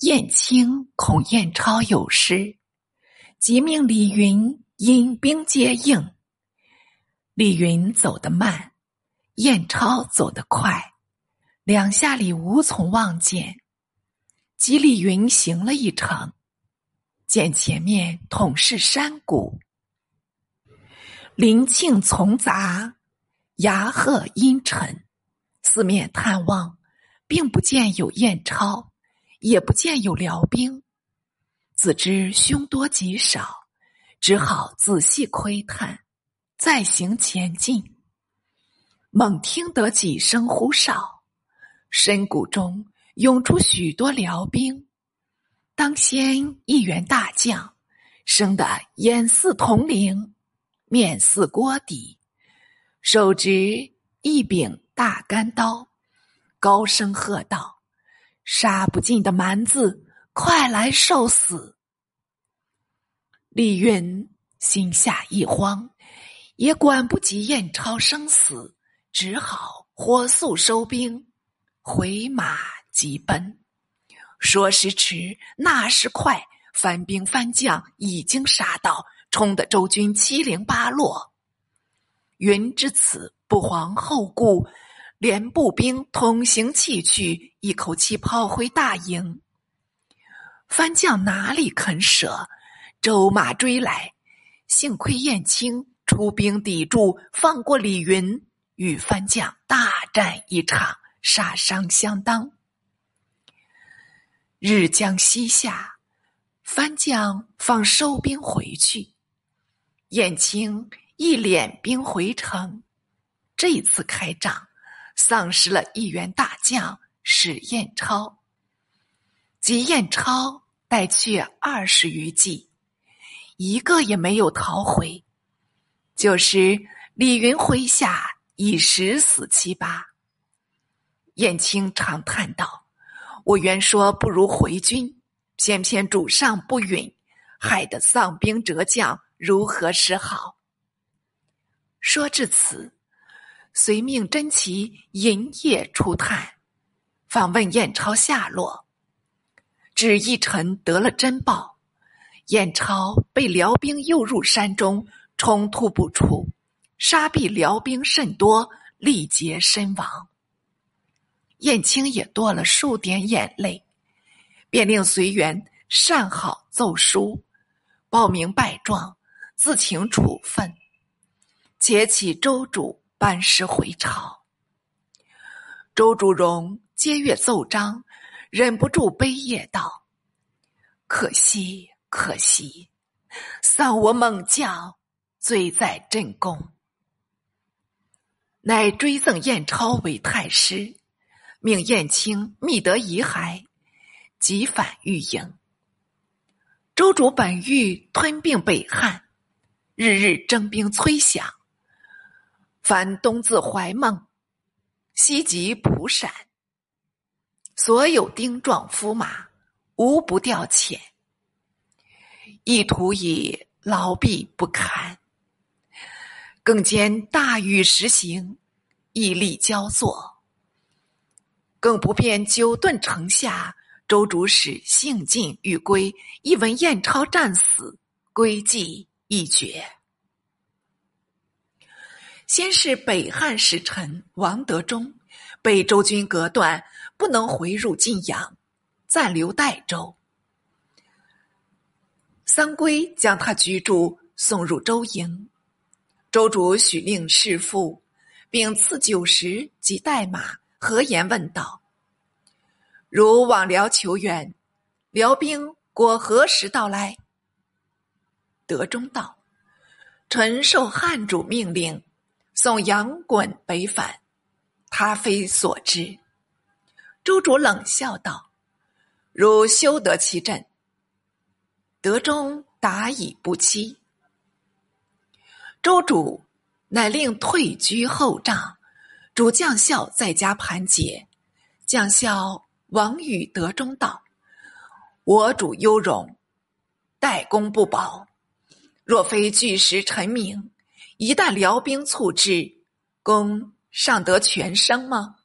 燕青恐燕超有失，即命李云引兵接应。李云走得慢，燕超走得快，两下里无从望见。即李云行了一程，见前面统是山谷，林庆丛杂，崖壑阴沉，四面探望，并不见有燕超。也不见有辽兵，自知凶多吉少，只好仔细窥探，再行前进。猛听得几声呼哨，深谷中涌出许多辽兵。当先一员大将，生得眼似铜铃，面似锅底，手执一柄大干刀，高声喝道。杀不尽的蛮子，快来受死！李云心下一慌，也管不及燕超生死，只好火速收兵，回马急奔。说时迟，那时快，番兵番将已经杀到，冲得周军七零八落。云至此，不遑后顾。连步兵同行弃去，一口气跑回大营。番将哪里肯舍？周马追来，幸亏燕青出兵抵住，放过李云，与番将大战一场，杀伤相当。日将西下，番将方收兵回去。燕青一敛兵回城，这次开仗。丧失了一员大将史彦超，及彦超带去二十余骑，一个也没有逃回。就是李云麾下已十死七八。燕青长叹道：“我原说不如回军，偏偏主上不允，害得丧兵折将，如何是好？”说至此。遂命真奇银夜出探，访问燕超下落。只一臣得了真报，燕超被辽兵诱入山中，冲突不出，杀毙辽兵甚多，力竭身亡。燕青也多了数点眼泪，便令随员善好奏书，报名败状，自请处分，且启州主。班师回朝，周主荣接阅奏章，忍不住悲咽道：“可惜，可惜，丧我猛将，罪在朕功。”乃追赠燕超为太师，命燕青觅得遗骸，即返御营。周主本欲吞并北汉，日日征兵催饷。凡东自怀孟，西及蒲陕，所有丁壮夫马，无不调遣。意图以劳弊不堪，更兼大雨时行，毅力交作，更不便久遁城下。周主使兴尽欲归，一闻燕超战死，归计已决。先是北汉使臣王德忠被周军隔断，不能回入晋阳，暂留代州。桑归将他居住，送入周营。周主许令侍父，并赐酒食及代马，何言问道：“如往辽求援，辽兵果何时到来？”德忠道：“臣受汉主命令。”送杨衮北返，他非所知。朱主冷笑道：“汝休得其阵。”德中答以不期。周主乃令退居后帐，主将校在家盘结。将校王与德中道：“我主优容，待公不保。若非巨石臣明。”一旦辽兵猝至，公尚得全生吗？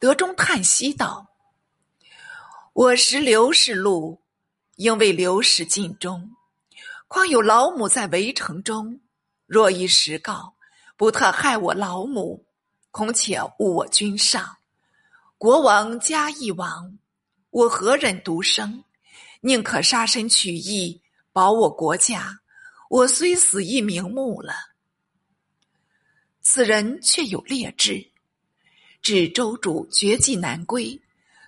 德中叹息道：“我识刘氏路，应为刘氏尽忠。况有老母在围城中，若一实告，不特害我老母，恐且误我君上。国王加一王，我何忍独生？宁可杀身取义，保我国家。我虽死亦瞑目了。此人却有劣质，指周主绝迹难归，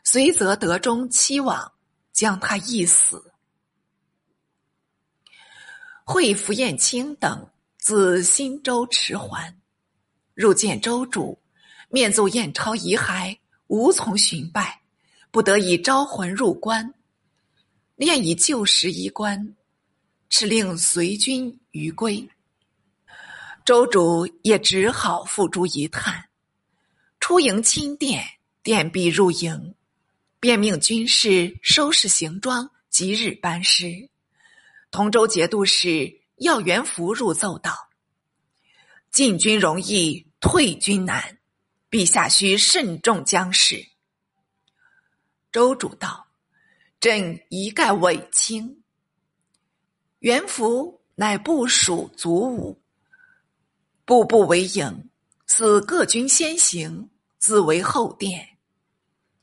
随则德中期往，将他缢死。会符彦卿等自新州迟还，入见周主，面奏燕超遗骸，无从寻拜，不得已招魂入关，炼以旧时衣冠，敕令随军于归。周主也只好付诸一叹。出营亲殿，殿毕入营，便命军士收拾行装，即日班师。同州节度使要元福入奏道：“进军容易，退军难，陛下需慎重将士。”周主道：“朕一概委清。”元福乃部属卒伍。步步为营，此各军先行，自为后殿。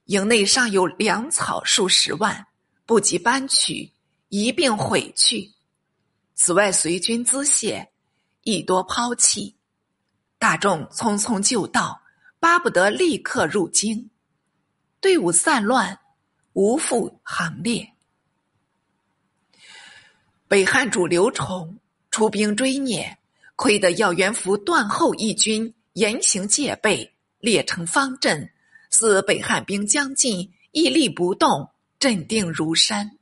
营内尚有粮草数十万，不及搬取，一并毁去。此外随军资械，亦多抛弃。大众匆匆就道，巴不得立刻入京。队伍散乱，无复行列。北汉主刘崇出兵追聂。亏得要元福断后义军严刑戒备，列成方阵，似北汉兵将近，屹立不动，镇定如山。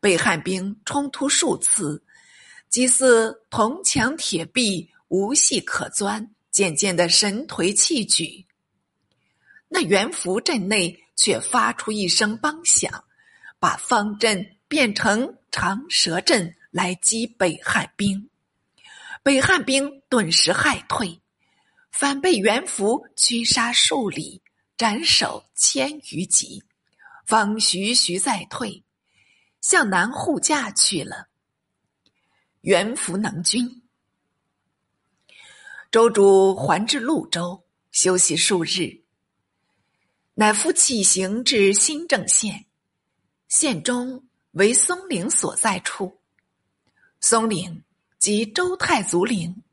北汉兵冲突数次，即似铜墙铁壁，无隙可钻，渐渐的神颓气举。那元福阵内却发出一声梆响，把方阵变成长蛇阵来击北汉兵。北汉兵顿时骇退，反被元福驱杀数里，斩首千余级，方徐徐再退，向南护驾去了。元福能军，周主还至潞州，休息数日，乃复起行至新郑县，县中为松陵所在处，松陵。即周太祖陵，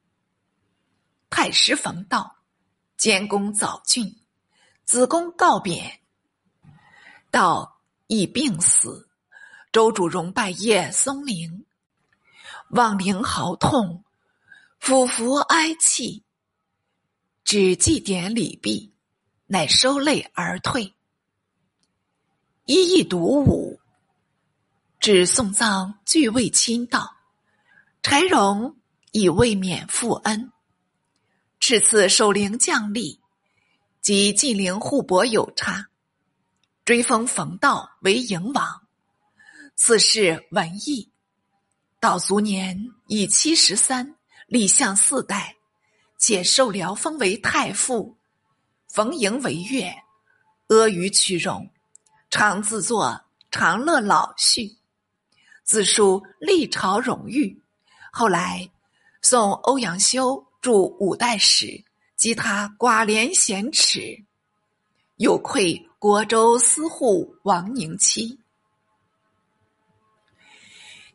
太师冯道，监公早俊，子公告贬，道亦病死。周主荣拜谒松陵，望陵嚎痛，俯伏哀泣。只祭典礼毕，乃收泪而退。一意独舞，至送葬俱未亲到。柴荣以未免负恩，敕赐守陵将吏及晋陵护伯有差，追封冯道为营王。此事文义。道卒年已七十三，立相四代，且受辽封为太傅。冯营为越，阿谀取容，常自作长乐老序，自述历朝荣誉。后来，送欧阳修著五代史，及他寡廉鲜耻，有愧国州司户王宁妻。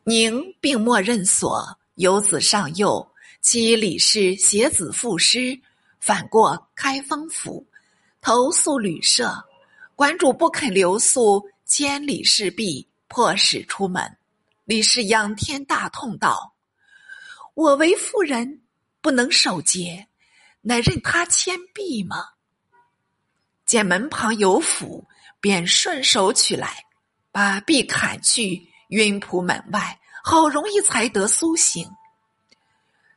宁病莫任所，有子上幼，其李氏携子赋诗，反过开封府，投宿旅社。馆主不肯留宿，千里侍婢，迫使出门。李氏仰天大痛道。我为妇人，不能守节，乃任他牵臂吗？见门旁有斧，便顺手取来，把臂砍去，晕仆门外。好容易才得苏醒。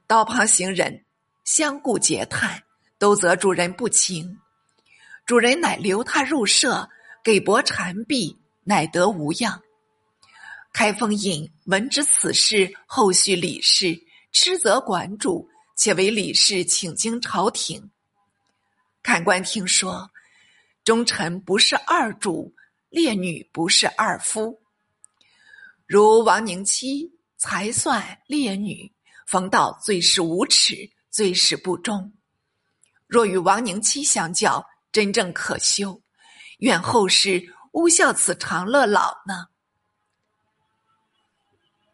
道旁行人相顾嗟叹，都责主人不情。主人乃留他入舍，给帛缠臂，乃得无恙。开封尹闻知此事，后续李氏。斥责馆主，且为李氏请经朝廷。看官听说，忠臣不是二主，烈女不是二夫。如王宁妻才算烈女，冯道最是无耻，最是不忠。若与王宁妻相较，真正可修。愿后世勿笑此长乐老呢。